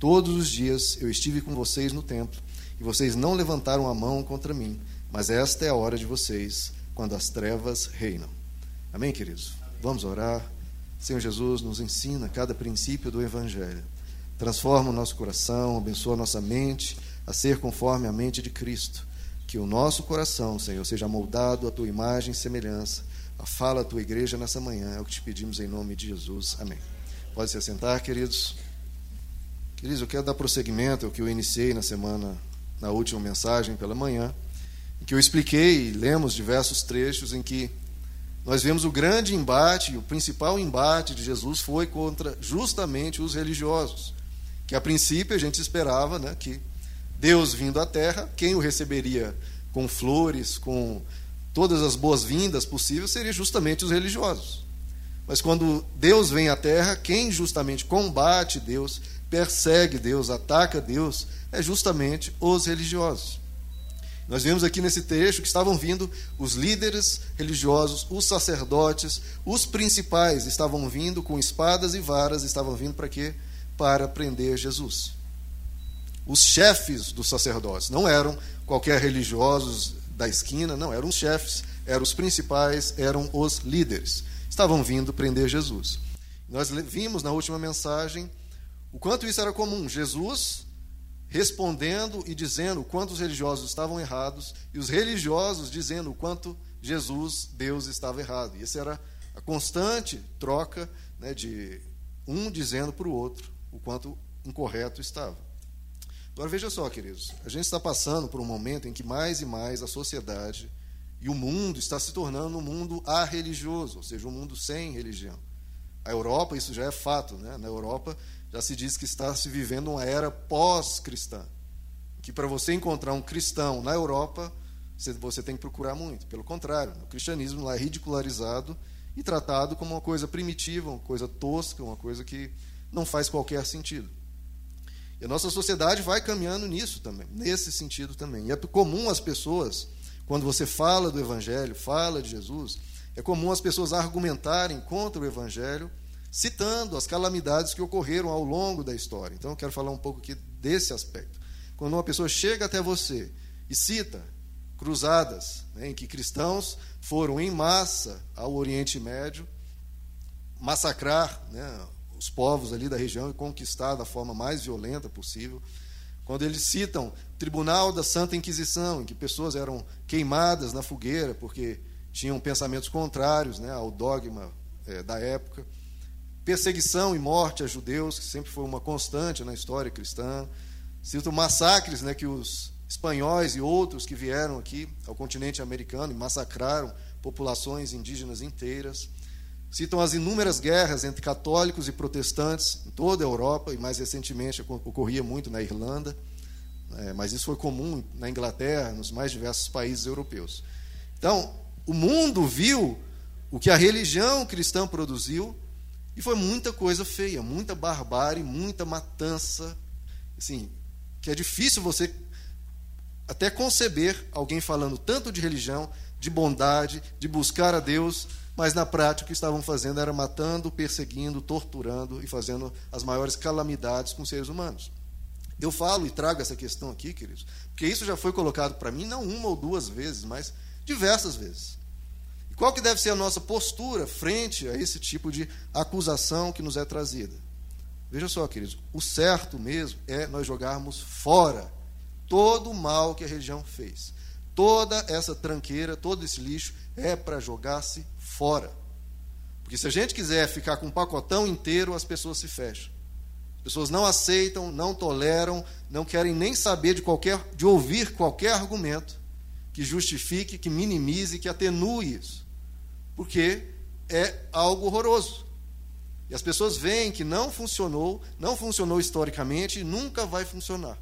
Todos os dias eu estive com vocês no templo, e vocês não levantaram a mão contra mim, mas esta é a hora de vocês, quando as trevas reinam. Amém, queridos? Vamos orar. Senhor Jesus, nos ensina cada princípio do Evangelho. Transforma o nosso coração, abençoa a nossa mente a ser conforme a mente de Cristo. Que o nosso coração, Senhor, seja moldado à tua imagem e semelhança. A fala a tua igreja nessa manhã é o que te pedimos em nome de Jesus. Amém. Pode se assentar, queridos. Queridos, eu quero dar prosseguimento ao que eu iniciei na semana, na última mensagem pela manhã, em que eu expliquei e lemos diversos trechos em que nós vemos o grande embate, o principal embate de Jesus foi contra justamente os religiosos, que a princípio a gente esperava né, que Deus vindo à terra, quem o receberia com flores, com todas as boas-vindas possíveis, seria justamente os religiosos. Mas quando Deus vem à terra, quem justamente combate Deus, persegue Deus, ataca Deus, é justamente os religiosos. Nós vemos aqui nesse trecho que estavam vindo os líderes religiosos, os sacerdotes, os principais estavam vindo com espadas e varas, estavam vindo para quê? Para prender Jesus. Os chefes dos sacerdotes não eram qualquer religiosos da esquina, não, eram os chefes, eram os principais, eram os líderes. Estavam vindo prender Jesus. Nós vimos na última mensagem o quanto isso era comum. Jesus respondendo e dizendo o quanto os religiosos estavam errados e os religiosos dizendo o quanto Jesus, Deus, estava errado. E essa era a constante troca né, de um dizendo para o outro o quanto incorreto estava. Agora veja só, queridos, a gente está passando por um momento em que mais e mais a sociedade e o mundo está se tornando um mundo arreligioso, ou seja, um mundo sem religião. A Europa, isso já é fato, né? Na Europa, já se diz que está se vivendo uma era pós-cristã. Que para você encontrar um cristão na Europa, você tem que procurar muito. Pelo contrário, o cristianismo lá é ridicularizado e tratado como uma coisa primitiva, uma coisa tosca, uma coisa que não faz qualquer sentido. E a nossa sociedade vai caminhando nisso também, nesse sentido também. E é comum as pessoas, quando você fala do Evangelho, fala de Jesus, é comum as pessoas argumentarem contra o Evangelho citando as calamidades que ocorreram ao longo da história. Então, eu quero falar um pouco aqui desse aspecto. Quando uma pessoa chega até você e cita cruzadas né, em que cristãos foram em massa ao Oriente Médio massacrar né, os povos ali da região e conquistar da forma mais violenta possível. Quando eles citam Tribunal da Santa Inquisição, em que pessoas eram queimadas na fogueira porque tinham pensamentos contrários né, ao dogma é, da época perseguição e morte a judeus, que sempre foi uma constante na história cristã. Citam massacres né, que os espanhóis e outros que vieram aqui ao continente americano e massacraram populações indígenas inteiras. Citam as inúmeras guerras entre católicos e protestantes em toda a Europa, e mais recentemente ocorria muito na Irlanda, é, mas isso foi comum na Inglaterra, nos mais diversos países europeus. Então, o mundo viu o que a religião cristã produziu e foi muita coisa feia, muita barbárie, muita matança. Assim, que é difícil você até conceber alguém falando tanto de religião, de bondade, de buscar a Deus, mas na prática o que estavam fazendo era matando, perseguindo, torturando e fazendo as maiores calamidades com seres humanos. Eu falo e trago essa questão aqui, queridos, porque isso já foi colocado para mim não uma ou duas vezes, mas diversas vezes. Qual que deve ser a nossa postura frente a esse tipo de acusação que nos é trazida? Veja só, queridos, o certo mesmo é nós jogarmos fora todo o mal que a religião fez. Toda essa tranqueira, todo esse lixo é para jogar-se fora. Porque se a gente quiser ficar com um pacotão inteiro, as pessoas se fecham. As pessoas não aceitam, não toleram, não querem nem saber de qualquer de ouvir qualquer argumento que justifique, que minimize, que atenue isso porque é algo horroroso. E as pessoas veem que não funcionou, não funcionou historicamente e nunca vai funcionar.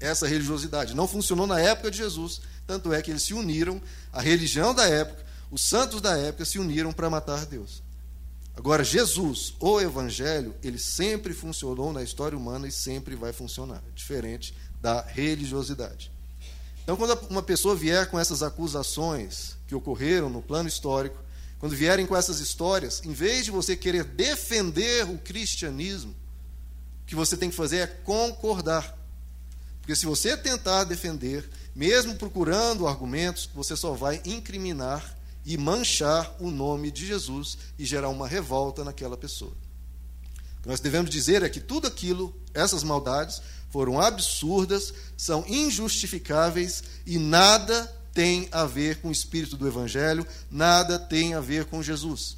Essa religiosidade não funcionou na época de Jesus, tanto é que eles se uniram, a religião da época, os santos da época se uniram para matar Deus. Agora, Jesus, o Evangelho, ele sempre funcionou na história humana e sempre vai funcionar, diferente da religiosidade. Então, quando uma pessoa vier com essas acusações que ocorreram no plano histórico, quando vierem com essas histórias, em vez de você querer defender o cristianismo, que você tem que fazer é concordar. Porque se você tentar defender, mesmo procurando argumentos, você só vai incriminar e manchar o nome de Jesus e gerar uma revolta naquela pessoa. O que nós devemos dizer é que tudo aquilo, essas maldades, foram absurdas, são injustificáveis e nada tem a ver com o espírito do Evangelho, nada tem a ver com Jesus.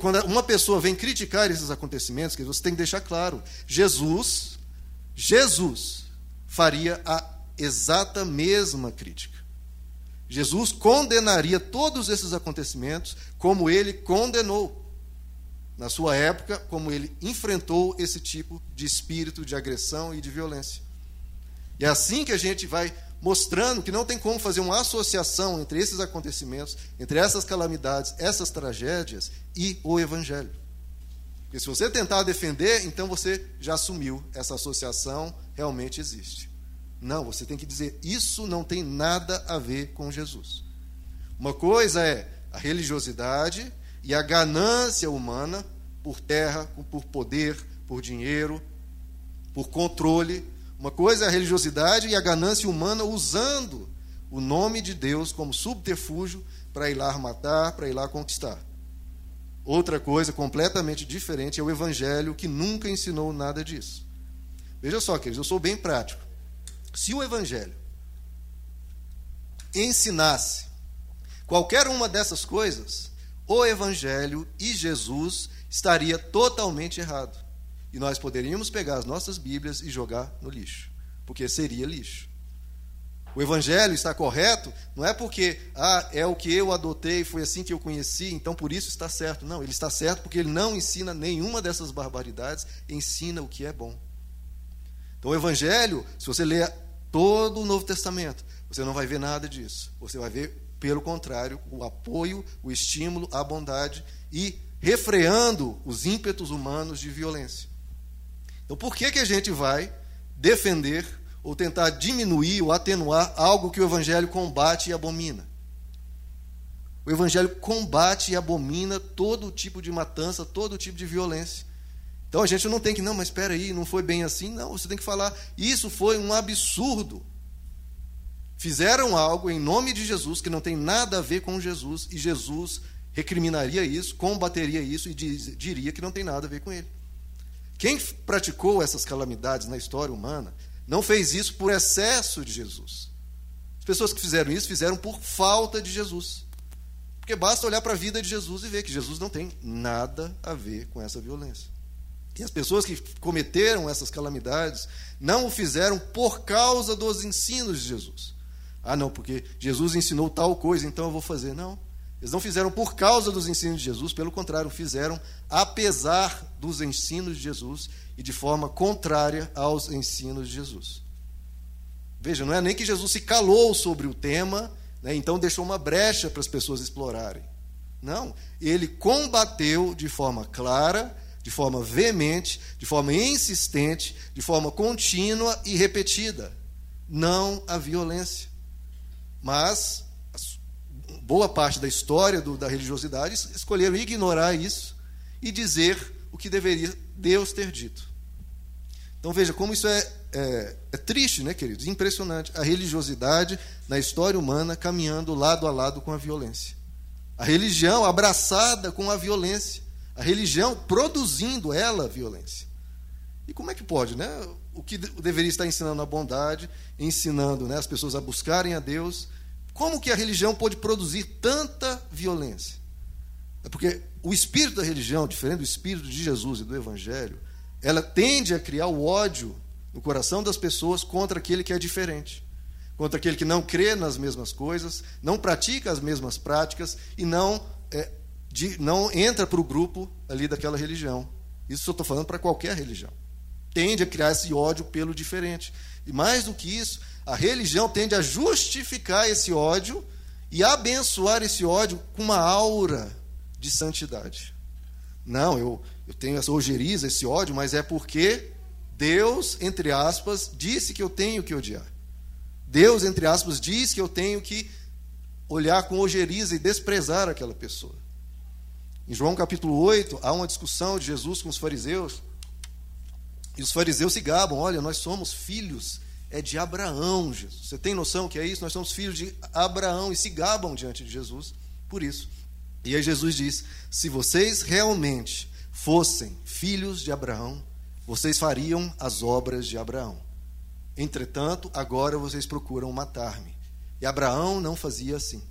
Quando uma pessoa vem criticar esses acontecimentos, você tem que deixar claro: Jesus, Jesus faria a exata mesma crítica. Jesus condenaria todos esses acontecimentos como ele condenou na sua época, como ele enfrentou esse tipo de espírito de agressão e de violência. E é assim que a gente vai mostrando que não tem como fazer uma associação entre esses acontecimentos, entre essas calamidades, essas tragédias e o Evangelho. Porque se você tentar defender, então você já assumiu essa associação realmente existe. Não, você tem que dizer isso não tem nada a ver com Jesus. Uma coisa é a religiosidade e a ganância humana por terra, por poder, por dinheiro, por controle. Uma coisa é a religiosidade e a ganância humana usando o nome de Deus como subterfúgio para ir lá matar, para ir lá conquistar. Outra coisa completamente diferente é o evangelho que nunca ensinou nada disso. Veja só, queridos, eu sou bem prático. Se o evangelho ensinasse qualquer uma dessas coisas, o evangelho e Jesus estaria totalmente errado. E nós poderíamos pegar as nossas Bíblias e jogar no lixo, porque seria lixo. O evangelho está correto não é porque ah, é o que eu adotei, foi assim que eu conheci, então por isso está certo. Não, ele está certo porque ele não ensina nenhuma dessas barbaridades, ensina o que é bom. Então o evangelho, se você ler todo o Novo Testamento, você não vai ver nada disso. Você vai ver, pelo contrário, o apoio, o estímulo, a bondade e refreando os ímpetos humanos de violência. Então, por que, que a gente vai defender ou tentar diminuir ou atenuar algo que o Evangelho combate e abomina? O Evangelho combate e abomina todo tipo de matança, todo tipo de violência. Então a gente não tem que, não, mas espera aí, não foi bem assim. Não, você tem que falar, isso foi um absurdo. Fizeram algo em nome de Jesus que não tem nada a ver com Jesus, e Jesus recriminaria isso, combateria isso e diz, diria que não tem nada a ver com ele. Quem praticou essas calamidades na história humana não fez isso por excesso de Jesus. As pessoas que fizeram isso fizeram por falta de Jesus. Porque basta olhar para a vida de Jesus e ver que Jesus não tem nada a ver com essa violência. E as pessoas que cometeram essas calamidades não o fizeram por causa dos ensinos de Jesus. Ah, não, porque Jesus ensinou tal coisa, então eu vou fazer. Não. Eles não fizeram por causa dos ensinos de Jesus, pelo contrário, fizeram apesar dos ensinos de Jesus e de forma contrária aos ensinos de Jesus. Veja, não é nem que Jesus se calou sobre o tema, né, então deixou uma brecha para as pessoas explorarem. Não, ele combateu de forma clara, de forma veemente, de forma insistente, de forma contínua e repetida. Não a violência. Mas boa parte da história do, da religiosidade escolheram ignorar isso e dizer o que deveria Deus ter dito. Então veja como isso é, é, é triste, né, queridos? Impressionante. A religiosidade na história humana caminhando lado a lado com a violência. A religião abraçada com a violência. A religião produzindo ela a violência. E como é que pode, né? O que deveria estar ensinando a bondade, ensinando né, as pessoas a buscarem a Deus, como que a religião pode produzir tanta violência? É porque o espírito da religião, diferente do espírito de Jesus e do Evangelho, ela tende a criar o ódio no coração das pessoas contra aquele que é diferente, contra aquele que não crê nas mesmas coisas, não pratica as mesmas práticas e não, é, de, não entra para o grupo ali daquela religião. Isso eu estou falando para qualquer religião. Tende a criar esse ódio pelo diferente. E mais do que isso, a religião tende a justificar esse ódio e abençoar esse ódio com uma aura de santidade. Não, eu, eu tenho essa ojeriza, esse ódio, mas é porque Deus, entre aspas, disse que eu tenho que odiar. Deus, entre aspas, diz que eu tenho que olhar com ojeriza e desprezar aquela pessoa. Em João capítulo 8, há uma discussão de Jesus com os fariseus E os fariseus se gabam: olha, nós somos filhos é de Abraão, Jesus. Você tem noção que é isso? Nós somos filhos de Abraão e se gabam diante de Jesus por isso. E aí Jesus diz: se vocês realmente fossem filhos de Abraão, vocês fariam as obras de Abraão. Entretanto, agora vocês procuram matar-me. E Abraão não fazia assim.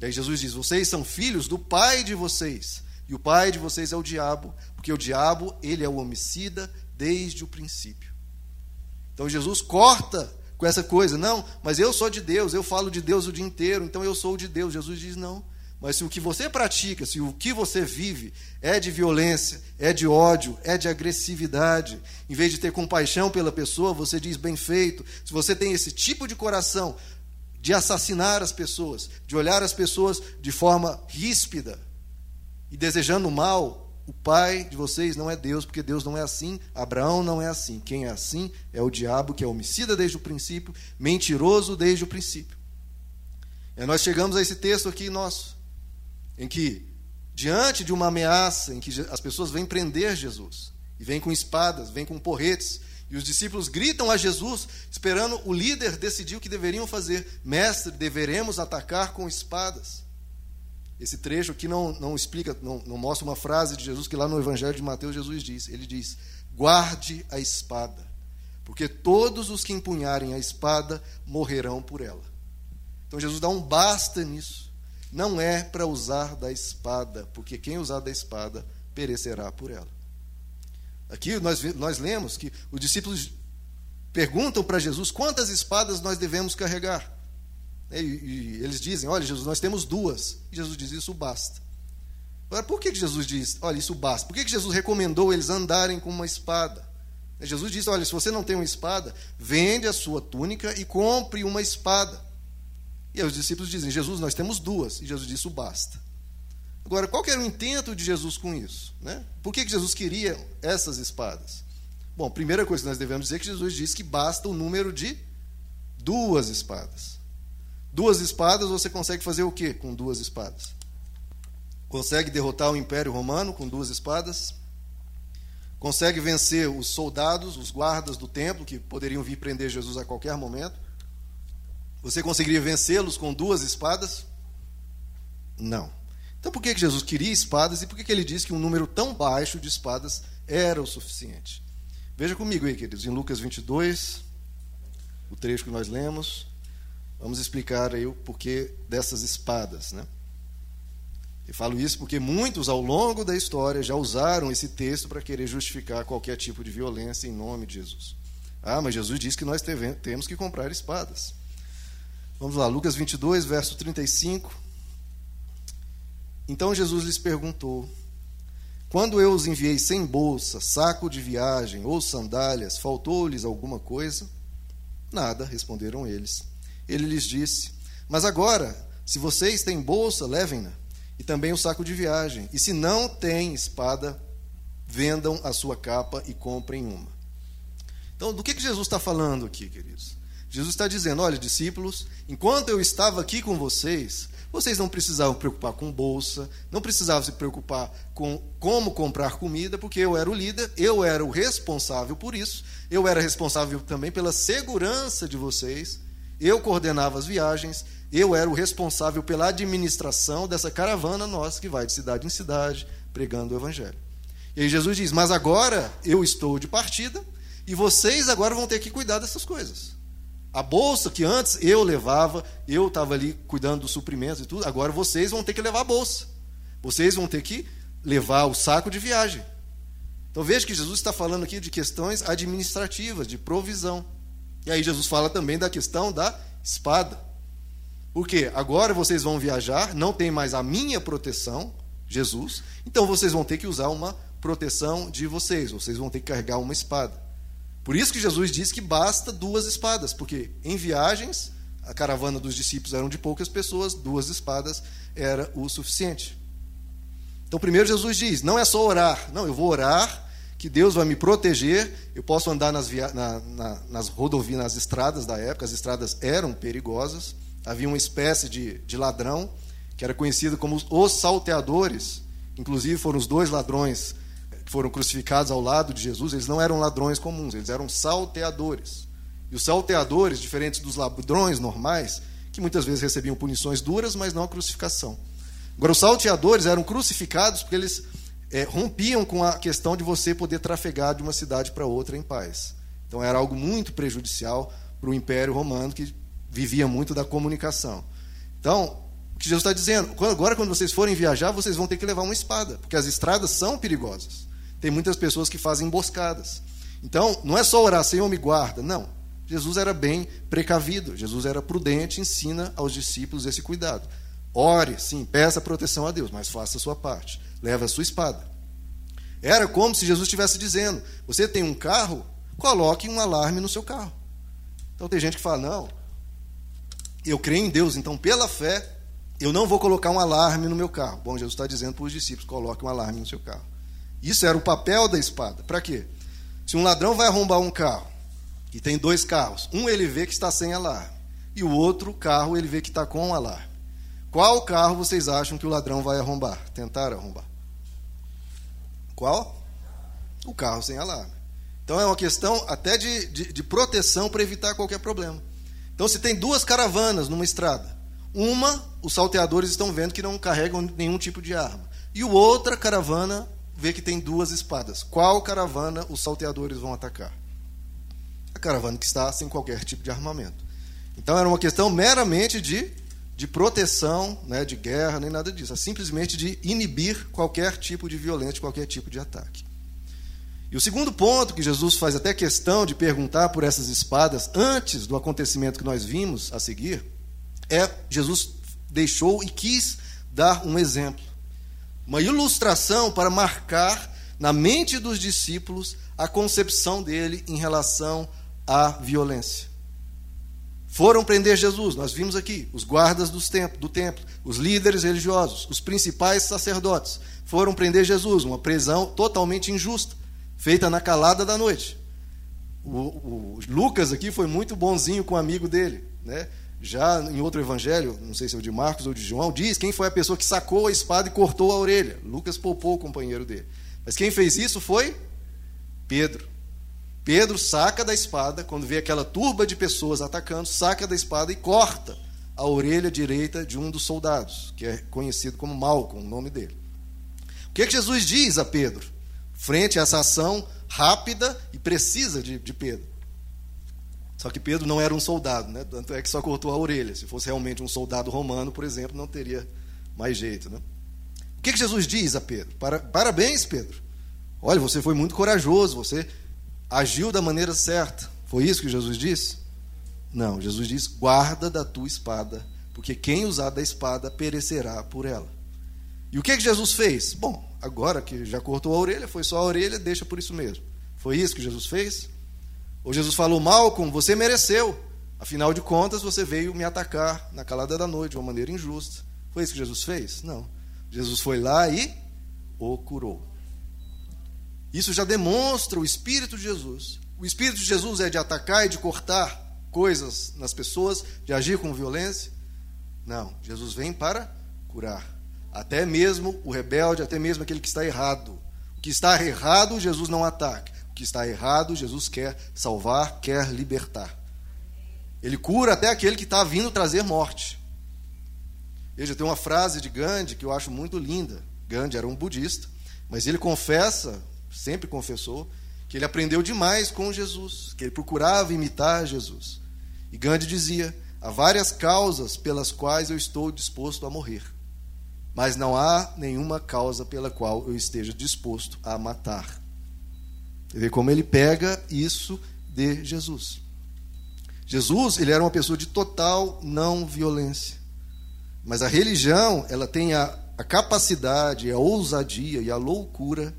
E aí Jesus diz: vocês são filhos do pai de vocês. E o pai de vocês é o diabo, porque o diabo, ele é o homicida desde o princípio. Então Jesus corta com essa coisa, não, mas eu sou de Deus, eu falo de Deus o dia inteiro, então eu sou de Deus. Jesus diz: não. Mas se o que você pratica, se o que você vive é de violência, é de ódio, é de agressividade, em vez de ter compaixão pela pessoa, você diz bem feito. Se você tem esse tipo de coração de assassinar as pessoas, de olhar as pessoas de forma ríspida e desejando mal, o pai de vocês não é Deus, porque Deus não é assim, Abraão não é assim. Quem é assim é o diabo, que é homicida desde o princípio, mentiroso desde o princípio. E nós chegamos a esse texto aqui nosso, em que, diante de uma ameaça, em que as pessoas vêm prender Jesus, e vêm com espadas, vêm com porretes, e os discípulos gritam a Jesus, esperando o líder decidir o que deveriam fazer. Mestre, deveremos atacar com espadas. Esse trecho aqui não, não explica, não, não mostra uma frase de Jesus que lá no Evangelho de Mateus Jesus diz. Ele diz: guarde a espada, porque todos os que empunharem a espada morrerão por ela. Então Jesus dá um basta nisso. Não é para usar da espada, porque quem usar da espada perecerá por ela. Aqui nós, nós lemos que os discípulos perguntam para Jesus quantas espadas nós devemos carregar. E, e, eles dizem: Olha, Jesus, nós temos duas. E Jesus diz: Isso basta. Agora, por que Jesus diz: Olha, isso basta? Por que Jesus recomendou eles andarem com uma espada? Jesus disse: Olha, se você não tem uma espada, vende a sua túnica e compre uma espada. E aí os discípulos dizem: Jesus, nós temos duas. E Jesus disse: Isso basta. Agora, qual era o intento de Jesus com isso? Né? Por que Jesus queria essas espadas? Bom, primeira coisa que nós devemos dizer é que Jesus disse que basta o número de duas espadas. Duas espadas, você consegue fazer o que com duas espadas? Consegue derrotar o Império Romano com duas espadas? Consegue vencer os soldados, os guardas do templo, que poderiam vir prender Jesus a qualquer momento? Você conseguiria vencê-los com duas espadas? Não. Então por que Jesus queria espadas e por que ele disse que um número tão baixo de espadas era o suficiente? Veja comigo aí, queridos, em Lucas 22, o trecho que nós lemos. Vamos explicar aí o porquê dessas espadas, né? Eu falo isso porque muitos ao longo da história já usaram esse texto para querer justificar qualquer tipo de violência em nome de Jesus. Ah, mas Jesus disse que nós temos que comprar espadas. Vamos lá, Lucas 22, verso 35. Então Jesus lhes perguntou: Quando eu os enviei sem bolsa, saco de viagem ou sandálias, faltou-lhes alguma coisa? Nada, responderam eles. Ele lhes disse: Mas agora, se vocês têm bolsa, levem-na, e também o saco de viagem. E se não têm espada, vendam a sua capa e comprem uma. Então, do que, que Jesus está falando aqui, queridos? Jesus está dizendo: olha, discípulos, enquanto eu estava aqui com vocês, vocês não precisavam preocupar com bolsa, não precisavam se preocupar com como comprar comida, porque eu era o líder, eu era o responsável por isso, eu era responsável também pela segurança de vocês. Eu coordenava as viagens, eu era o responsável pela administração dessa caravana nossa que vai de cidade em cidade pregando o evangelho. E aí Jesus diz: "Mas agora eu estou de partida e vocês agora vão ter que cuidar dessas coisas. A bolsa que antes eu levava, eu estava ali cuidando dos suprimentos e tudo, agora vocês vão ter que levar a bolsa. Vocês vão ter que levar o saco de viagem. Então veja que Jesus está falando aqui de questões administrativas, de provisão. E aí Jesus fala também da questão da espada. Porque agora vocês vão viajar, não tem mais a minha proteção, Jesus, então vocês vão ter que usar uma proteção de vocês, vocês vão ter que carregar uma espada. Por isso que Jesus diz que basta duas espadas, porque em viagens, a caravana dos discípulos eram de poucas pessoas, duas espadas era o suficiente. Então, primeiro Jesus diz: não é só orar, não, eu vou orar que Deus vai me proteger, eu posso andar nas, via... na, na, nas rodovias, nas estradas da época, as estradas eram perigosas, havia uma espécie de, de ladrão, que era conhecido como os salteadores, inclusive foram os dois ladrões foram crucificados ao lado de Jesus, eles não eram ladrões comuns, eles eram salteadores. E os salteadores, diferentes dos ladrões normais, que muitas vezes recebiam punições duras, mas não a crucificação. Agora, os salteadores eram crucificados porque eles é, rompiam com a questão de você poder trafegar de uma cidade para outra em paz. Então, era algo muito prejudicial para o Império Romano, que vivia muito da comunicação. Então, o que Jesus está dizendo, agora quando vocês forem viajar, vocês vão ter que levar uma espada, porque as estradas são perigosas. Tem muitas pessoas que fazem emboscadas. Então, não é só orar, Senhor, me guarda. Não. Jesus era bem precavido, Jesus era prudente, ensina aos discípulos esse cuidado. Ore, sim, peça proteção a Deus, mas faça a sua parte. Leve a sua espada. Era como se Jesus estivesse dizendo: você tem um carro, coloque um alarme no seu carro. Então tem gente que fala: não, eu creio em Deus, então pela fé eu não vou colocar um alarme no meu carro. Bom, Jesus está dizendo para os discípulos: coloque um alarme no seu carro. Isso era o papel da espada. Para quê? Se um ladrão vai arrombar um carro e tem dois carros, um ele vê que está sem alarme e o outro carro ele vê que está com um alarme. Qual carro vocês acham que o ladrão vai arrombar? Tentar arrombar? Qual? O carro sem alarme. Então é uma questão até de, de, de proteção para evitar qualquer problema. Então, se tem duas caravanas numa estrada, uma, os salteadores estão vendo que não carregam nenhum tipo de arma, e o outra caravana vê que tem duas espadas. Qual caravana os salteadores vão atacar? A caravana que está sem qualquer tipo de armamento. Então era uma questão meramente de, de proteção, né, de guerra, nem nada disso. É simplesmente de inibir qualquer tipo de violência, qualquer tipo de ataque. E o segundo ponto que Jesus faz até questão de perguntar por essas espadas antes do acontecimento que nós vimos a seguir é Jesus deixou e quis dar um exemplo uma ilustração para marcar na mente dos discípulos a concepção dele em relação à violência. Foram prender Jesus, nós vimos aqui, os guardas do templo, os líderes religiosos, os principais sacerdotes, foram prender Jesus, uma prisão totalmente injusta, feita na calada da noite. O, o Lucas aqui foi muito bonzinho com o amigo dele, né? já em outro evangelho, não sei se é o de Marcos ou de João, diz quem foi a pessoa que sacou a espada e cortou a orelha. Lucas poupou o companheiro dele. Mas quem fez isso foi Pedro. Pedro saca da espada, quando vê aquela turba de pessoas atacando, saca da espada e corta a orelha direita de um dos soldados, que é conhecido como Malcolm, o nome dele. O que, é que Jesus diz a Pedro? Frente a essa ação rápida e precisa de, de Pedro. Só que Pedro não era um soldado, né? tanto é que só cortou a orelha. Se fosse realmente um soldado romano, por exemplo, não teria mais jeito. Né? O que, que Jesus diz a Pedro? Para, parabéns, Pedro. Olha, você foi muito corajoso, você agiu da maneira certa. Foi isso que Jesus disse? Não, Jesus diz: guarda da tua espada, porque quem usar da espada perecerá por ela. E o que, que Jesus fez? Bom, agora que já cortou a orelha, foi só a orelha, deixa por isso mesmo. Foi isso que Jesus fez? Ou Jesus falou, Malcolm, você mereceu. Afinal de contas, você veio me atacar na calada da noite de uma maneira injusta. Foi isso que Jesus fez? Não. Jesus foi lá e o curou. Isso já demonstra o Espírito de Jesus. O Espírito de Jesus é de atacar e de cortar coisas nas pessoas, de agir com violência. Não, Jesus vem para curar. Até mesmo o rebelde, até mesmo aquele que está errado. O que está errado, Jesus não ataca que está errado, Jesus quer salvar, quer libertar. Ele cura até aquele que está vindo trazer morte. Veja, tem uma frase de Gandhi que eu acho muito linda. Gandhi era um budista, mas ele confessa, sempre confessou, que ele aprendeu demais com Jesus, que ele procurava imitar Jesus. E Gandhi dizia: há várias causas pelas quais eu estou disposto a morrer, mas não há nenhuma causa pela qual eu esteja disposto a matar. Você vê como ele pega isso de Jesus. Jesus, ele era uma pessoa de total não violência. Mas a religião, ela tem a, a capacidade, a ousadia e a loucura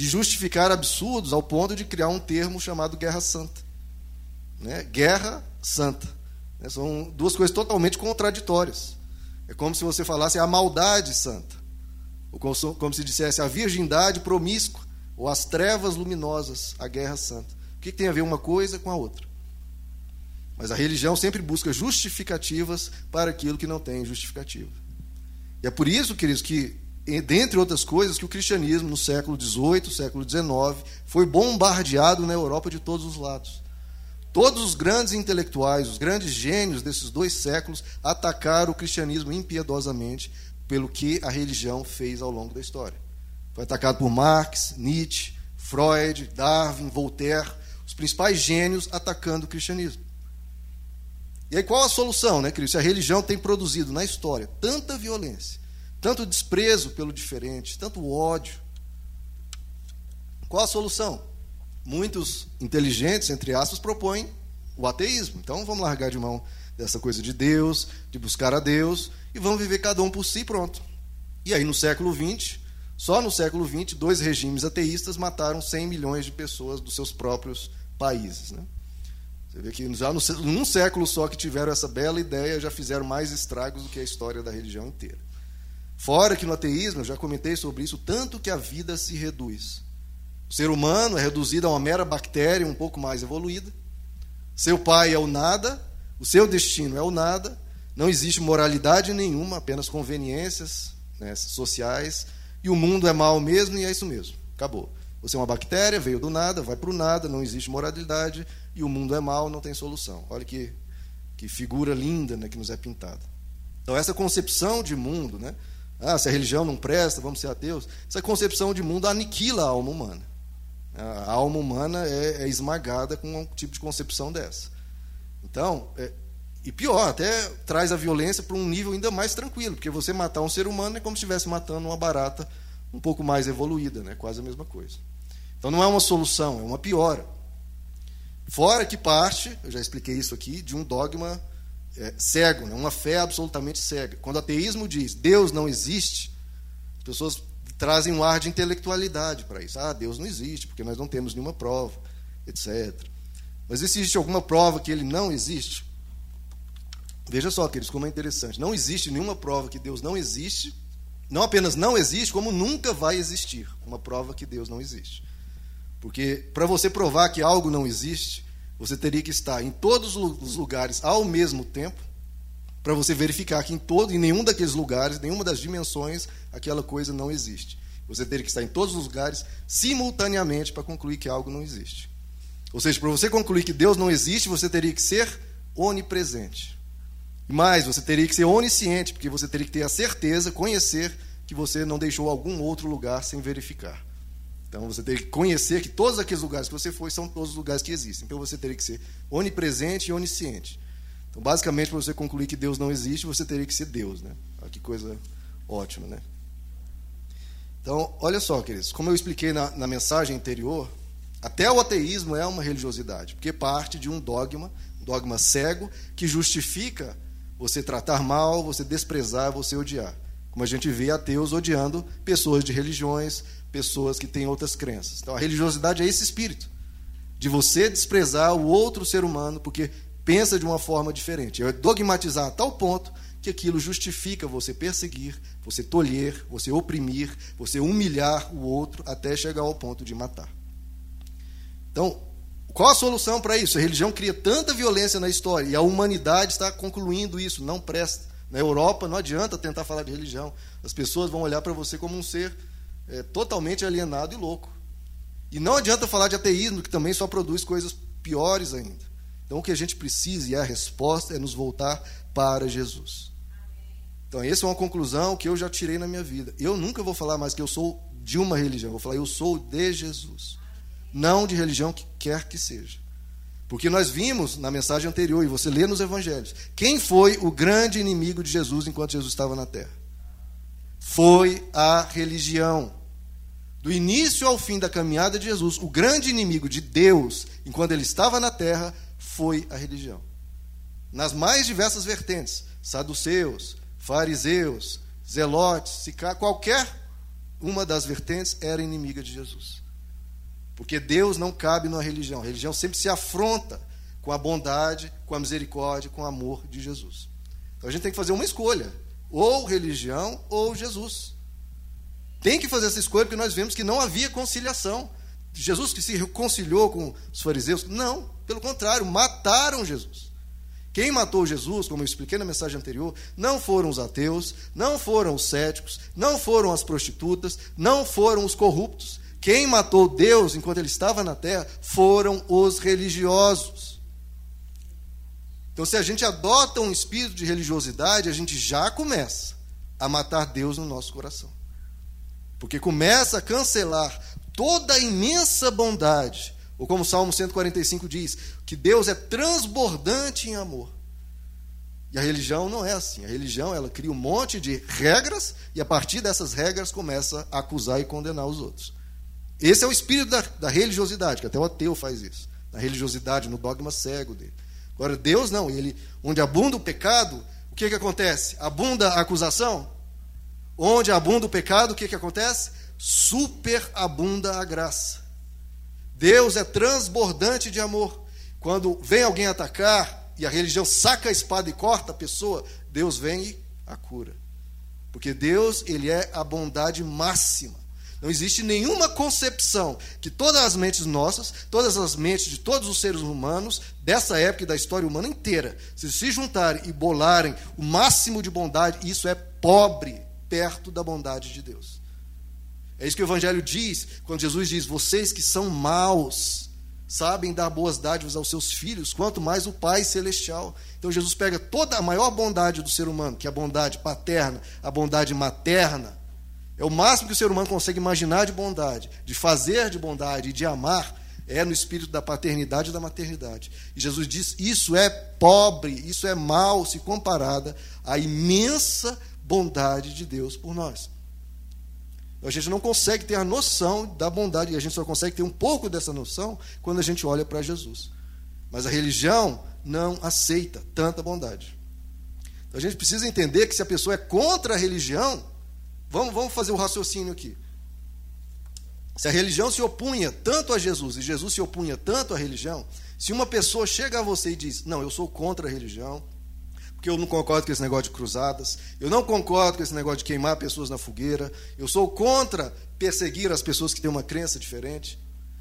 de justificar absurdos ao ponto de criar um termo chamado guerra santa. Né? Guerra santa. Né? São duas coisas totalmente contraditórias. É como se você falasse a maldade santa. Ou como, se dissesse a virgindade promíscua ou as trevas luminosas, a guerra santa. O que tem a ver uma coisa com a outra? Mas a religião sempre busca justificativas para aquilo que não tem justificativa. E é por isso, queridos, que dentre outras coisas, que o cristianismo no século XVIII, século XIX, foi bombardeado na Europa de todos os lados. Todos os grandes intelectuais, os grandes gênios desses dois séculos atacaram o cristianismo impiedosamente pelo que a religião fez ao longo da história. Foi atacado por Marx, Nietzsche, Freud, Darwin, Voltaire, os principais gênios atacando o cristianismo. E aí qual a solução, né, Cristo? A religião tem produzido na história tanta violência, tanto desprezo pelo diferente, tanto ódio. Qual a solução? Muitos inteligentes, entre aspas, propõem o ateísmo. Então vamos largar de mão dessa coisa de Deus, de buscar a Deus, e vamos viver cada um por si, pronto. E aí no século XX, só no século XX, dois regimes ateístas mataram 100 milhões de pessoas dos seus próprios países. Né? Você vê que já num século só que tiveram essa bela ideia, já fizeram mais estragos do que a história da religião inteira. Fora que no ateísmo, eu já comentei sobre isso, tanto que a vida se reduz. O ser humano é reduzido a uma mera bactéria um pouco mais evoluída. Seu pai é o nada, o seu destino é o nada. Não existe moralidade nenhuma, apenas conveniências né, sociais. E o mundo é mal mesmo e é isso mesmo. Acabou. Você é uma bactéria, veio do nada, vai para o nada, não existe moralidade e o mundo é mal, não tem solução. Olha que, que figura linda né, que nos é pintada. Então, essa concepção de mundo, né, ah, se a religião não presta, vamos ser ateus, essa concepção de mundo aniquila a alma humana. A alma humana é, é esmagada com um tipo de concepção dessa. Então, é, e pior, até traz a violência para um nível ainda mais tranquilo, porque você matar um ser humano é como se estivesse matando uma barata um pouco mais evoluída, né? quase a mesma coisa. Então não é uma solução, é uma piora. Fora que parte, eu já expliquei isso aqui, de um dogma é, cego, né? uma fé absolutamente cega. Quando o ateísmo diz Deus não existe, as pessoas trazem um ar de intelectualidade para isso. Ah, Deus não existe, porque nós não temos nenhuma prova, etc. Mas existe alguma prova que ele não existe? Veja só, queridos, como é interessante. Não existe nenhuma prova que Deus não existe. Não apenas não existe, como nunca vai existir uma prova que Deus não existe. Porque para você provar que algo não existe, você teria que estar em todos os lugares ao mesmo tempo para você verificar que em todo, em nenhum daqueles lugares, nenhuma das dimensões, aquela coisa não existe. Você teria que estar em todos os lugares simultaneamente para concluir que algo não existe. Ou seja, para você concluir que Deus não existe, você teria que ser onipresente. Mais, você teria que ser onisciente, porque você teria que ter a certeza, conhecer que você não deixou algum outro lugar sem verificar. Então você teria que conhecer que todos aqueles lugares que você foi são todos os lugares que existem. Então você teria que ser onipresente e onisciente. Então, basicamente, para você concluir que Deus não existe, você teria que ser Deus. Né? Olha que coisa ótima. Né? Então, olha só, queridos, como eu expliquei na, na mensagem anterior, até o ateísmo é uma religiosidade, porque parte de um dogma, um dogma cego, que justifica você tratar mal, você desprezar, você odiar. Como a gente vê ateus odiando pessoas de religiões, pessoas que têm outras crenças. Então, a religiosidade é esse espírito de você desprezar o outro ser humano porque pensa de uma forma diferente. É dogmatizar a tal ponto que aquilo justifica você perseguir, você tolher, você oprimir, você humilhar o outro até chegar ao ponto de matar. Então, qual a solução para isso? A religião cria tanta violência na história e a humanidade está concluindo isso, não presta. Na Europa não adianta tentar falar de religião. As pessoas vão olhar para você como um ser é, totalmente alienado e louco. E não adianta falar de ateísmo, que também só produz coisas piores ainda. Então, o que a gente precisa e a resposta é nos voltar para Jesus. Então, essa é uma conclusão que eu já tirei na minha vida. Eu nunca vou falar mais que eu sou de uma religião, vou falar eu sou de Jesus. Não de religião que quer que seja. Porque nós vimos na mensagem anterior, e você lê nos evangelhos, quem foi o grande inimigo de Jesus enquanto Jesus estava na terra? Foi a religião. Do início ao fim da caminhada de Jesus, o grande inimigo de Deus, enquanto ele estava na terra, foi a religião. Nas mais diversas vertentes, saduceus, fariseus, zelotes, qualquer uma das vertentes era inimiga de Jesus. Porque Deus não cabe numa religião. A religião sempre se afronta com a bondade, com a misericórdia, com o amor de Jesus. Então a gente tem que fazer uma escolha: ou religião ou Jesus. Tem que fazer essa escolha porque nós vemos que não havia conciliação. Jesus que se reconciliou com os fariseus, não, pelo contrário, mataram Jesus. Quem matou Jesus, como eu expliquei na mensagem anterior, não foram os ateus, não foram os céticos, não foram as prostitutas, não foram os corruptos. Quem matou Deus enquanto ele estava na terra foram os religiosos. Então, se a gente adota um espírito de religiosidade, a gente já começa a matar Deus no nosso coração. Porque começa a cancelar toda a imensa bondade, ou como o Salmo 145 diz, que Deus é transbordante em amor. E a religião não é assim. A religião ela cria um monte de regras e a partir dessas regras começa a acusar e condenar os outros. Esse é o espírito da, da religiosidade, que até o ateu faz isso. Na religiosidade, no dogma cego dele. Agora, Deus não. Ele, onde abunda o pecado, o que, que acontece? Abunda a acusação? Onde abunda o pecado, o que, que acontece? Superabunda a graça. Deus é transbordante de amor. Quando vem alguém atacar e a religião saca a espada e corta a pessoa, Deus vem e a cura. Porque Deus, ele é a bondade máxima. Não existe nenhuma concepção que todas as mentes nossas, todas as mentes de todos os seres humanos, dessa época e da história humana inteira, se se juntarem e bolarem o máximo de bondade, isso é pobre perto da bondade de Deus. É isso que o Evangelho diz, quando Jesus diz: Vocês que são maus, sabem dar boas dádivas aos seus filhos, quanto mais o Pai Celestial. Então Jesus pega toda a maior bondade do ser humano, que é a bondade paterna, a bondade materna, é o máximo que o ser humano consegue imaginar de bondade, de fazer de bondade e de amar, é no espírito da paternidade e da maternidade. E Jesus diz: isso é pobre, isso é mal se comparada à imensa bondade de Deus por nós. A gente não consegue ter a noção da bondade, e a gente só consegue ter um pouco dessa noção quando a gente olha para Jesus. Mas a religião não aceita tanta bondade. Então a gente precisa entender que se a pessoa é contra a religião, Vamos, vamos fazer o um raciocínio aqui. Se a religião se opunha tanto a Jesus e Jesus se opunha tanto à religião, se uma pessoa chega a você e diz: Não, eu sou contra a religião, porque eu não concordo com esse negócio de cruzadas, eu não concordo com esse negócio de queimar pessoas na fogueira, eu sou contra perseguir as pessoas que têm uma crença diferente.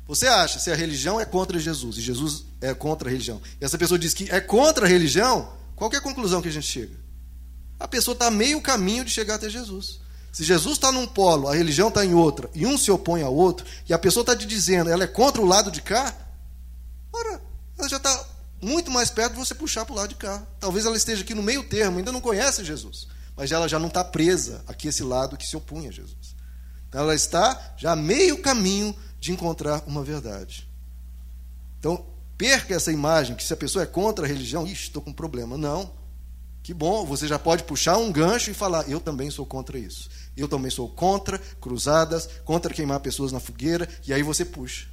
Você acha, se a religião é contra Jesus e Jesus é contra a religião, e essa pessoa diz que é contra a religião, qual é a conclusão que a gente chega? A pessoa está meio caminho de chegar até Jesus. Se Jesus está num polo, a religião está em outra, e um se opõe ao outro, e a pessoa está te dizendo, ela é contra o lado de cá, ora, ela já está muito mais perto de você puxar para o lado de cá. Talvez ela esteja aqui no meio termo, ainda não conhece Jesus, mas ela já não está presa aqui esse lado que se opõe a Jesus. Então ela está já meio caminho de encontrar uma verdade. Então, perca essa imagem que se a pessoa é contra a religião, ixi, estou com um problema. Não. Que bom, você já pode puxar um gancho e falar: eu também sou contra isso. Eu também sou contra cruzadas, contra queimar pessoas na fogueira, e aí você puxa.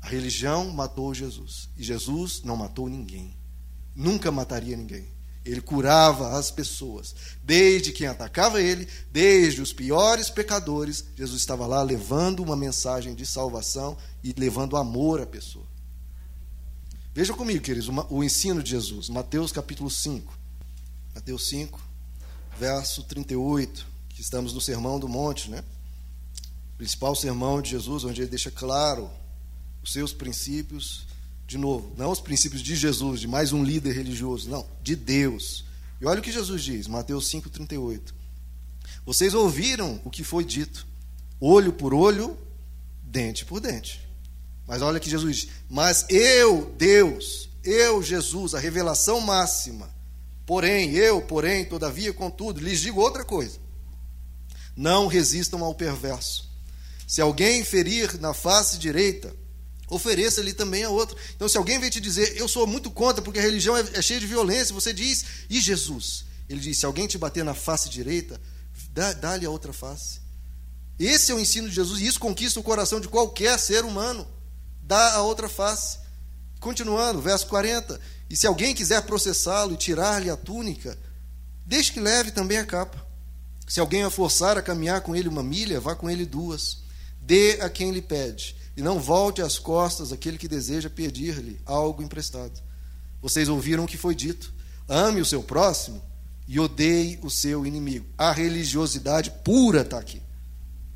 A religião matou Jesus, e Jesus não matou ninguém. Nunca mataria ninguém. Ele curava as pessoas, desde quem atacava ele, desde os piores pecadores. Jesus estava lá levando uma mensagem de salvação e levando amor à pessoa. Veja comigo, queridos, o ensino de Jesus, Mateus capítulo 5. Mateus 5, verso 38 estamos no Sermão do Monte, né? O principal sermão de Jesus, onde ele deixa claro os seus princípios, de novo, não os princípios de Jesus, de mais um líder religioso, não, de Deus. E olha o que Jesus diz, Mateus 5,38. Vocês ouviram o que foi dito, olho por olho, dente por dente. Mas olha que Jesus diz: Mas eu, Deus, eu, Jesus, a revelação máxima, porém, eu, porém, todavia, contudo, lhes digo outra coisa. Não resistam ao perverso. Se alguém ferir na face direita, ofereça-lhe também a outra. Então, se alguém vem te dizer, eu sou muito contra, porque a religião é, é cheia de violência, você diz, e Jesus? Ele diz: se alguém te bater na face direita, dá-lhe a outra face. Esse é o ensino de Jesus, e isso conquista o coração de qualquer ser humano. Dá a outra face. Continuando, verso 40. E se alguém quiser processá-lo e tirar-lhe a túnica, deixe que leve também a capa. Se alguém a forçar a caminhar com ele uma milha, vá com ele duas. Dê a quem lhe pede, e não volte as costas àquele que deseja pedir-lhe algo emprestado. Vocês ouviram o que foi dito: ame o seu próximo e odeie o seu inimigo. A religiosidade pura está aqui.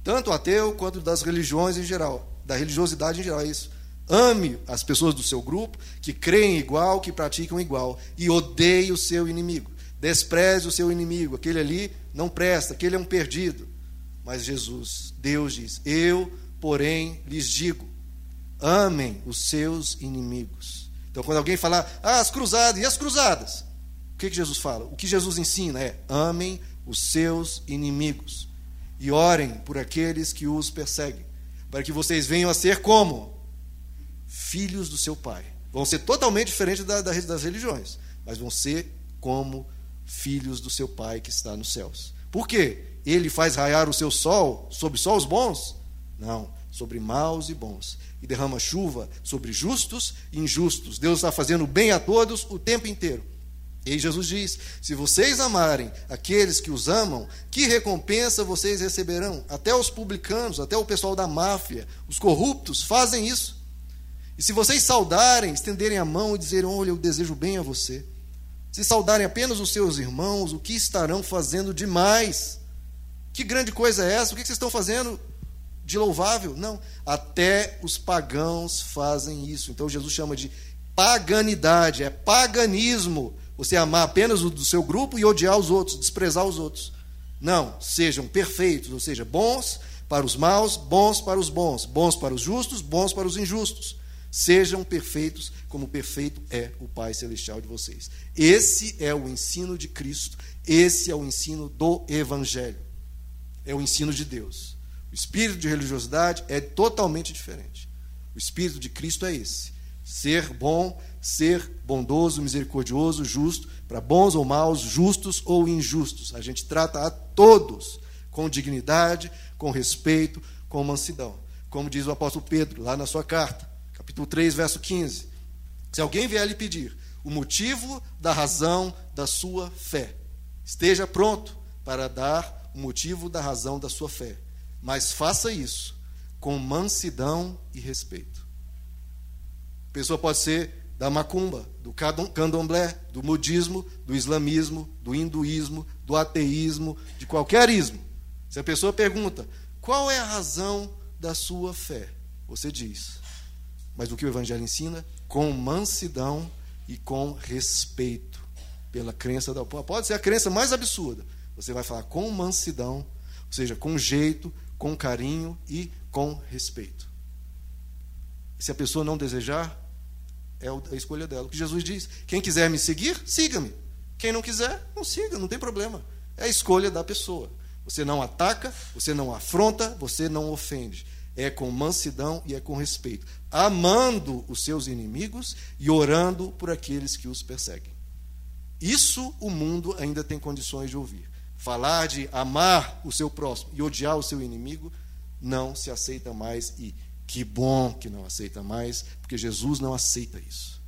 Tanto ateu quanto das religiões em geral. Da religiosidade em geral, é isso. Ame as pessoas do seu grupo que creem igual, que praticam igual, e odeie o seu inimigo. Despreze o seu inimigo. Aquele ali não presta, aquele é um perdido. Mas Jesus, Deus diz: Eu, porém, lhes digo: amem os seus inimigos. Então, quando alguém falar, ah, as cruzadas, e as cruzadas? O que, que Jesus fala? O que Jesus ensina é: amem os seus inimigos e orem por aqueles que os perseguem, para que vocês venham a ser como? Filhos do seu Pai. Vão ser totalmente diferentes das religiões, mas vão ser como filhos do seu Pai que está nos céus. Por quê? Ele faz raiar o seu sol sobre só os bons? Não, sobre maus e bons. E derrama chuva sobre justos e injustos. Deus está fazendo bem a todos o tempo inteiro. E Jesus diz: Se vocês amarem aqueles que os amam, que recompensa vocês receberão? Até os publicanos, até o pessoal da máfia, os corruptos fazem isso. E se vocês saudarem, estenderem a mão e dizerem: Olha, eu desejo bem a você. Se saudarem apenas os seus irmãos, o que estarão fazendo demais? Que grande coisa é essa? O que vocês estão fazendo de louvável? Não. Até os pagãos fazem isso. Então Jesus chama de paganidade, é paganismo. Você amar apenas o do seu grupo e odiar os outros, desprezar os outros. Não, sejam perfeitos, ou seja, bons para os maus, bons para os bons, bons para os justos, bons para os injustos. Sejam perfeitos, como perfeito é o Pai Celestial de vocês. Esse é o ensino de Cristo, esse é o ensino do Evangelho é o ensino de Deus. O espírito de religiosidade é totalmente diferente. O espírito de Cristo é esse: ser bom, ser bondoso, misericordioso, justo, para bons ou maus, justos ou injustos. A gente trata a todos com dignidade, com respeito, com mansidão. Como diz o apóstolo Pedro lá na sua carta, capítulo 3, verso 15. Se alguém vier lhe pedir o motivo da razão da sua fé, esteja pronto para dar o motivo da razão da sua fé, mas faça isso com mansidão e respeito. A pessoa pode ser da macumba, do candomblé, do budismo, do islamismo, do hinduísmo, do ateísmo, de qualquer ismo. Se a pessoa pergunta qual é a razão da sua fé, você diz. Mas o que o Evangelho ensina? Com mansidão e com respeito pela crença da. Pode ser a crença mais absurda, você vai falar com mansidão, ou seja, com jeito, com carinho e com respeito. Se a pessoa não desejar, é a escolha dela. O que Jesus diz: quem quiser me seguir, siga-me. Quem não quiser, não siga, não tem problema. É a escolha da pessoa. Você não ataca, você não afronta, você não ofende. É com mansidão e é com respeito, amando os seus inimigos e orando por aqueles que os perseguem. Isso o mundo ainda tem condições de ouvir. Falar de amar o seu próximo e odiar o seu inimigo não se aceita mais e que bom que não aceita mais, porque Jesus não aceita isso.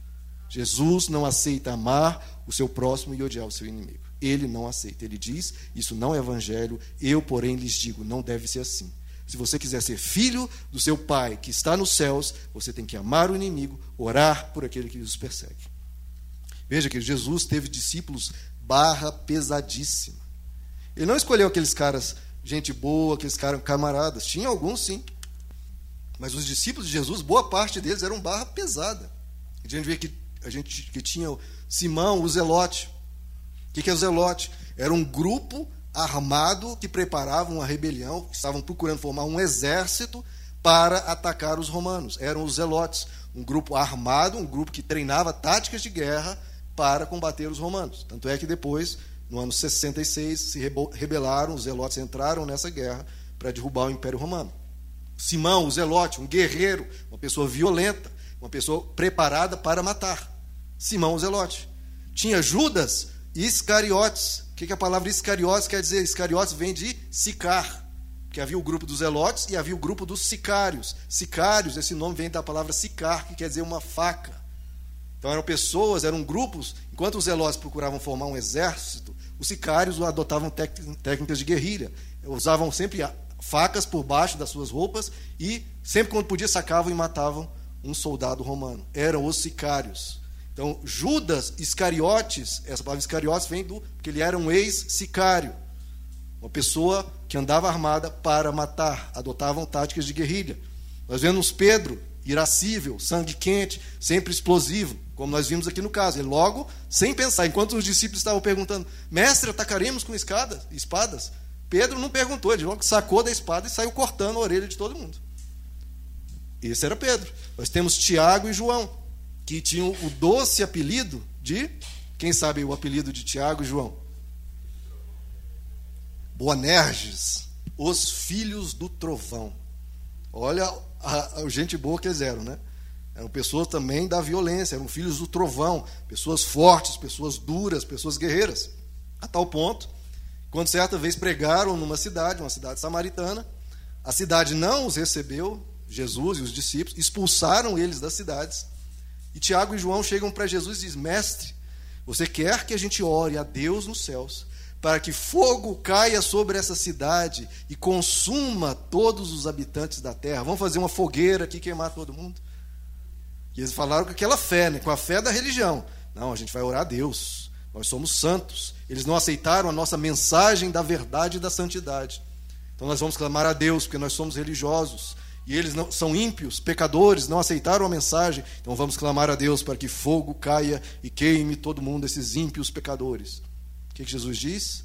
Jesus não aceita amar o seu próximo e odiar o seu inimigo. Ele não aceita. Ele diz: Isso não é evangelho. Eu, porém, lhes digo: não deve ser assim. Se você quiser ser filho do seu Pai que está nos céus, você tem que amar o inimigo, orar por aquele que os persegue. Veja que Jesus teve discípulos barra pesadíssima. Ele não escolheu aqueles caras, gente boa, aqueles caras camaradas. Tinha alguns, sim. Mas os discípulos de Jesus, boa parte deles eram barra pesada. A gente vê que, a gente, que tinha Simão, o Zelote. O que é o Zelote? Era um grupo armado que preparava uma rebelião, estavam procurando formar um exército para atacar os romanos. Eram os Zelotes, um grupo armado, um grupo que treinava táticas de guerra para combater os romanos. Tanto é que depois no ano 66, se rebelaram, os zelotes entraram nessa guerra para derrubar o Império Romano. Simão, o zelote, um guerreiro, uma pessoa violenta, uma pessoa preparada para matar. Simão, o zelote. Tinha Judas e Iscariotes. O que a palavra Iscariotes quer dizer? Iscariotes vem de sicar, que havia o grupo dos zelotes e havia o grupo dos sicários. Sicários, esse nome vem da palavra sicar, que quer dizer uma faca. Então eram pessoas, eram grupos, enquanto os zelotes procuravam formar um exército, os sicários adotavam técnicas de guerrilha, usavam sempre facas por baixo das suas roupas e sempre quando podia sacavam e matavam um soldado romano. Eram os sicários. Então, Judas Iscariotes, essa palavra Iscariotes vem do porque ele era um ex-sicário, uma pessoa que andava armada para matar, adotavam táticas de guerrilha. Nós vemos Pedro irascível, sangue quente, sempre explosivo, como nós vimos aqui no caso. Ele logo, sem pensar, enquanto os discípulos estavam perguntando, mestre, atacaremos com escadas, espadas? Pedro não perguntou, ele logo sacou da espada e saiu cortando a orelha de todo mundo. Esse era Pedro. Nós temos Tiago e João, que tinham o doce apelido de. Quem sabe o apelido de Tiago e João? Boanerges, os filhos do trovão. Olha a, a gente boa que eles eram, né? Eram pessoas também da violência, eram filhos do trovão, pessoas fortes, pessoas duras, pessoas guerreiras. A tal ponto, quando certa vez pregaram numa cidade, uma cidade samaritana, a cidade não os recebeu, Jesus e os discípulos, expulsaram eles das cidades. E Tiago e João chegam para Jesus e dizem: Mestre, você quer que a gente ore a Deus nos céus para que fogo caia sobre essa cidade e consuma todos os habitantes da terra. Vamos fazer uma fogueira aqui queimar todo mundo? E eles falaram com aquela fé, né? com a fé da religião. Não, a gente vai orar a Deus. Nós somos santos. Eles não aceitaram a nossa mensagem da verdade e da santidade. Então nós vamos clamar a Deus, porque nós somos religiosos. E eles não, são ímpios, pecadores, não aceitaram a mensagem. Então vamos clamar a Deus para que fogo caia e queime todo mundo, esses ímpios pecadores que, que Jesus diz?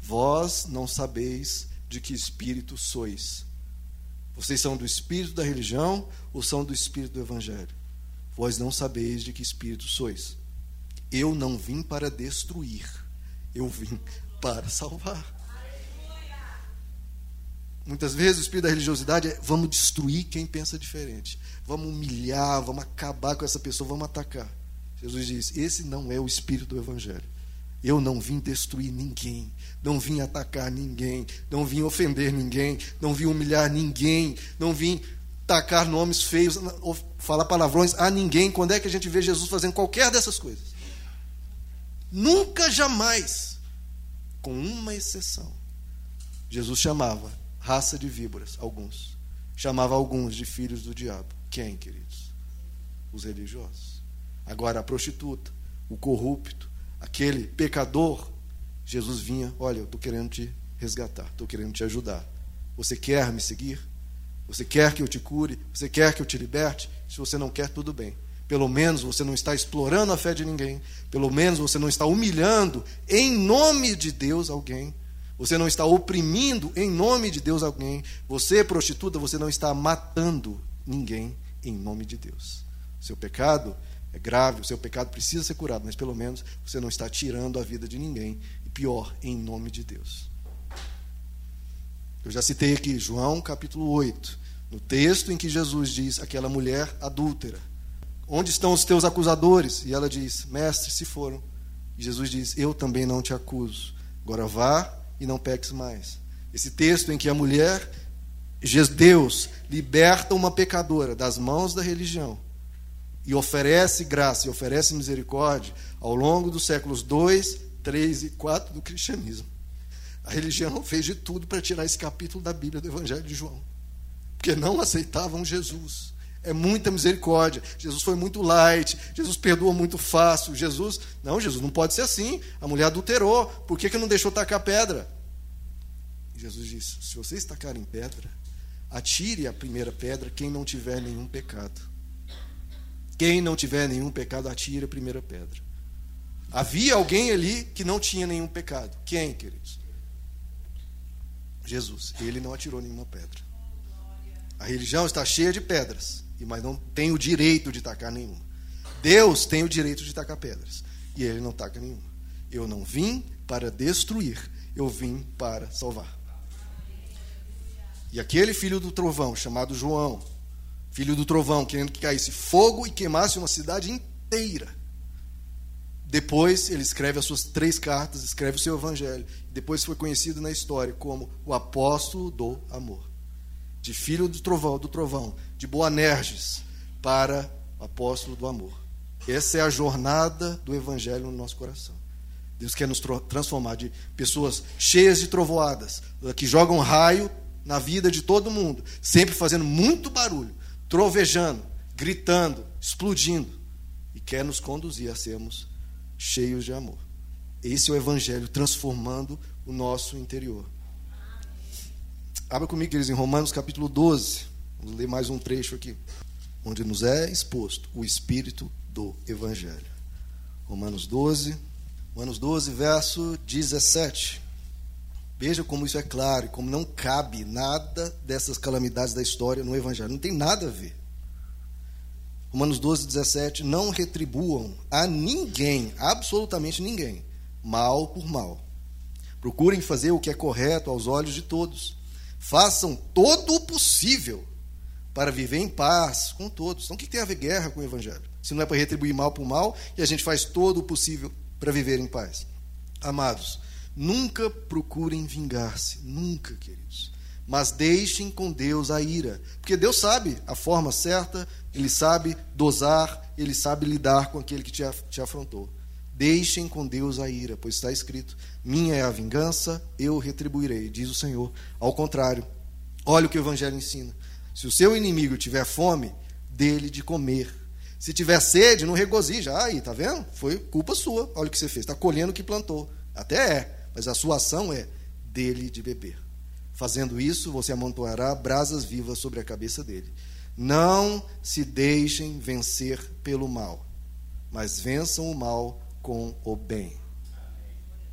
Vós não sabeis de que espírito sois. Vocês são do espírito da religião ou são do espírito do evangelho? Vós não sabeis de que espírito sois. Eu não vim para destruir, eu vim para salvar. Muitas vezes o espírito da religiosidade é vamos destruir quem pensa diferente, vamos humilhar, vamos acabar com essa pessoa, vamos atacar. Jesus diz: esse não é o espírito do evangelho. Eu não vim destruir ninguém, não vim atacar ninguém, não vim ofender ninguém, não vim humilhar ninguém, não vim tacar nomes feios, falar palavrões a ninguém. Quando é que a gente vê Jesus fazendo qualquer dessas coisas? Nunca, jamais, com uma exceção. Jesus chamava raça de víboras, alguns. Chamava alguns de filhos do diabo. Quem, queridos? Os religiosos. Agora, a prostituta, o corrupto, aquele pecador, Jesus vinha: Olha, eu estou querendo te resgatar, estou querendo te ajudar. Você quer me seguir? Você quer que eu te cure? Você quer que eu te liberte? Se você não quer, tudo bem. Pelo menos você não está explorando a fé de ninguém. Pelo menos você não está humilhando em nome de Deus alguém. Você não está oprimindo em nome de Deus alguém. Você, prostituta, você não está matando ninguém em nome de Deus. Seu pecado é grave, o seu pecado precisa ser curado, mas pelo menos você não está tirando a vida de ninguém. E pior, em nome de Deus. Eu já citei aqui João capítulo 8, no texto em que Jesus diz aquela mulher adúltera: Onde estão os teus acusadores? E ela diz: Mestre, se foram. E Jesus diz: Eu também não te acuso. Agora vá e não peques mais. Esse texto em que a mulher, Deus, liberta uma pecadora das mãos da religião e oferece graça e oferece misericórdia ao longo dos séculos 2, 3 e 4 do cristianismo. A religião fez de tudo para tirar esse capítulo da Bíblia do Evangelho de João, porque não aceitavam Jesus. É muita misericórdia. Jesus foi muito light. Jesus perdoa muito fácil. Jesus, não, Jesus não pode ser assim. A mulher adulterou. Por que, que não deixou tacar pedra? Jesus disse: se vocês tacarem pedra, atire a primeira pedra quem não tiver nenhum pecado. Quem não tiver nenhum pecado, atire a primeira pedra. Havia alguém ali que não tinha nenhum pecado. Quem, queridos? Jesus. Ele não atirou nenhuma pedra. A religião está cheia de pedras, mas não tem o direito de tacar nenhuma. Deus tem o direito de tacar pedras, e ele não taca nenhuma. Eu não vim para destruir, eu vim para salvar. E aquele filho do trovão, chamado João, filho do trovão, querendo que caísse fogo e queimasse uma cidade inteira. Depois ele escreve as suas três cartas, escreve o seu evangelho. Depois foi conhecido na história como o apóstolo do amor. De filho do trovão, do trovão, de Boanerges para apóstolo do amor. Essa é a jornada do evangelho no nosso coração. Deus quer nos transformar de pessoas cheias de trovoadas, que jogam raio na vida de todo mundo, sempre fazendo muito barulho, trovejando, gritando, explodindo, e quer nos conduzir a sermos cheios de amor. Esse é o Evangelho transformando o nosso interior. Abra comigo, queridos, em Romanos capítulo 12. Vamos ler mais um trecho aqui. onde nos é exposto o espírito do evangelho. Romanos 12, Romanos 12, verso 17. Veja como isso é claro, e como não cabe nada dessas calamidades da história no evangelho, não tem nada a ver. Romanos 12, 17, não retribuam a ninguém, absolutamente ninguém, mal por mal. Procurem fazer o que é correto aos olhos de todos. Façam todo o possível para viver em paz com todos. Então, o que tem a ver guerra com o Evangelho? Se não é para retribuir mal por mal e a gente faz todo o possível para viver em paz. Amados, nunca procurem vingar-se, nunca, queridos. Mas deixem com Deus a ira, porque Deus sabe a forma certa, Ele sabe dosar, Ele sabe lidar com aquele que te, te afrontou. Deixem com Deus a ira, pois está escrito: Minha é a vingança, eu retribuirei, diz o Senhor. Ao contrário, olha o que o Evangelho ensina. Se o seu inimigo tiver fome, dele de comer. Se tiver sede, não regozija. Aí, tá vendo? Foi culpa sua. Olha o que você fez. Está colhendo o que plantou. Até é, mas a sua ação é dele de beber. Fazendo isso, você amontoará brasas vivas sobre a cabeça dele. Não se deixem vencer pelo mal, mas vençam o mal com o bem.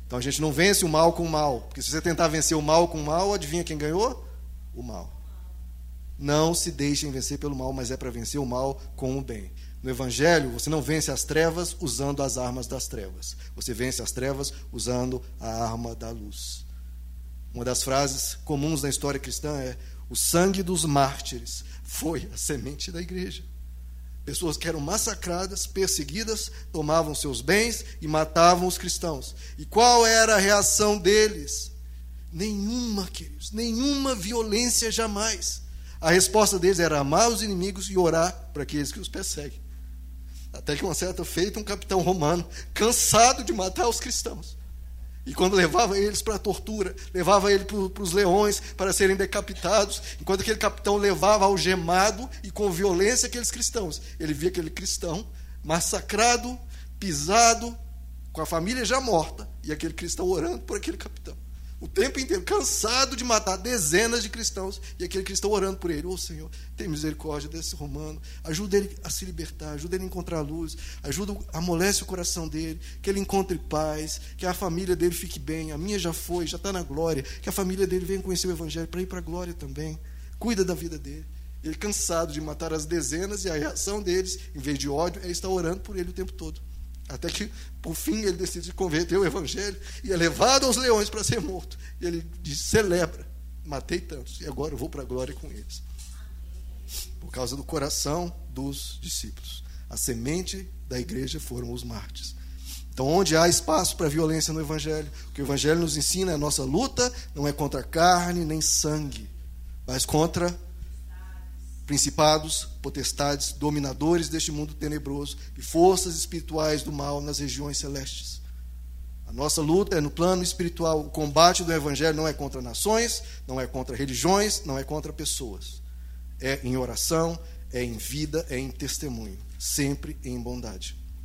Então a gente não vence o mal com o mal, porque se você tentar vencer o mal com o mal, adivinha quem ganhou? O mal. Não se deixem vencer pelo mal, mas é para vencer o mal com o bem. No Evangelho, você não vence as trevas usando as armas das trevas. Você vence as trevas usando a arma da luz. Uma das frases comuns na história cristã é: o sangue dos mártires foi a semente da igreja. Pessoas que eram massacradas, perseguidas, tomavam seus bens e matavam os cristãos. E qual era a reação deles? Nenhuma, queridos, nenhuma violência jamais. A resposta deles era amar os inimigos e orar para aqueles que os perseguem. Até que uma certa feita, um capitão romano, cansado de matar os cristãos, e quando levava eles para a tortura, levava eles para os leões para serem decapitados, enquanto aquele capitão levava algemado e com violência aqueles cristãos, ele via aquele cristão massacrado, pisado, com a família já morta, e aquele cristão orando por aquele capitão o tempo inteiro, cansado de matar dezenas de cristãos, e aquele cristão orando por ele: Ô oh, Senhor, tem misericórdia desse romano, ajuda ele a se libertar, ajuda ele a encontrar a luz, ajuda, amolece o coração dele, que ele encontre paz, que a família dele fique bem. A minha já foi, já está na glória, que a família dele venha conhecer o Evangelho para ir para a glória também. Cuida da vida dele. Ele cansado de matar as dezenas, e a reação deles, em vez de ódio, é estar orando por ele o tempo todo. Até que, por fim, ele decide converter ao Evangelho e é levado aos leões para ser morto. E ele diz: celebra, matei tantos, e agora eu vou para a glória com eles. Por causa do coração dos discípulos. A semente da igreja foram os mártires. Então, onde há espaço para violência no Evangelho, o que o Evangelho nos ensina é a nossa luta não é contra carne nem sangue, mas contra principados, potestades, dominadores deste mundo tenebroso e forças espirituais do mal nas regiões celestes. A nossa luta é no plano espiritual. O combate do Evangelho não é contra nações, não é contra religiões, não é contra pessoas. É em oração, é em vida, é em testemunho, sempre em bondade.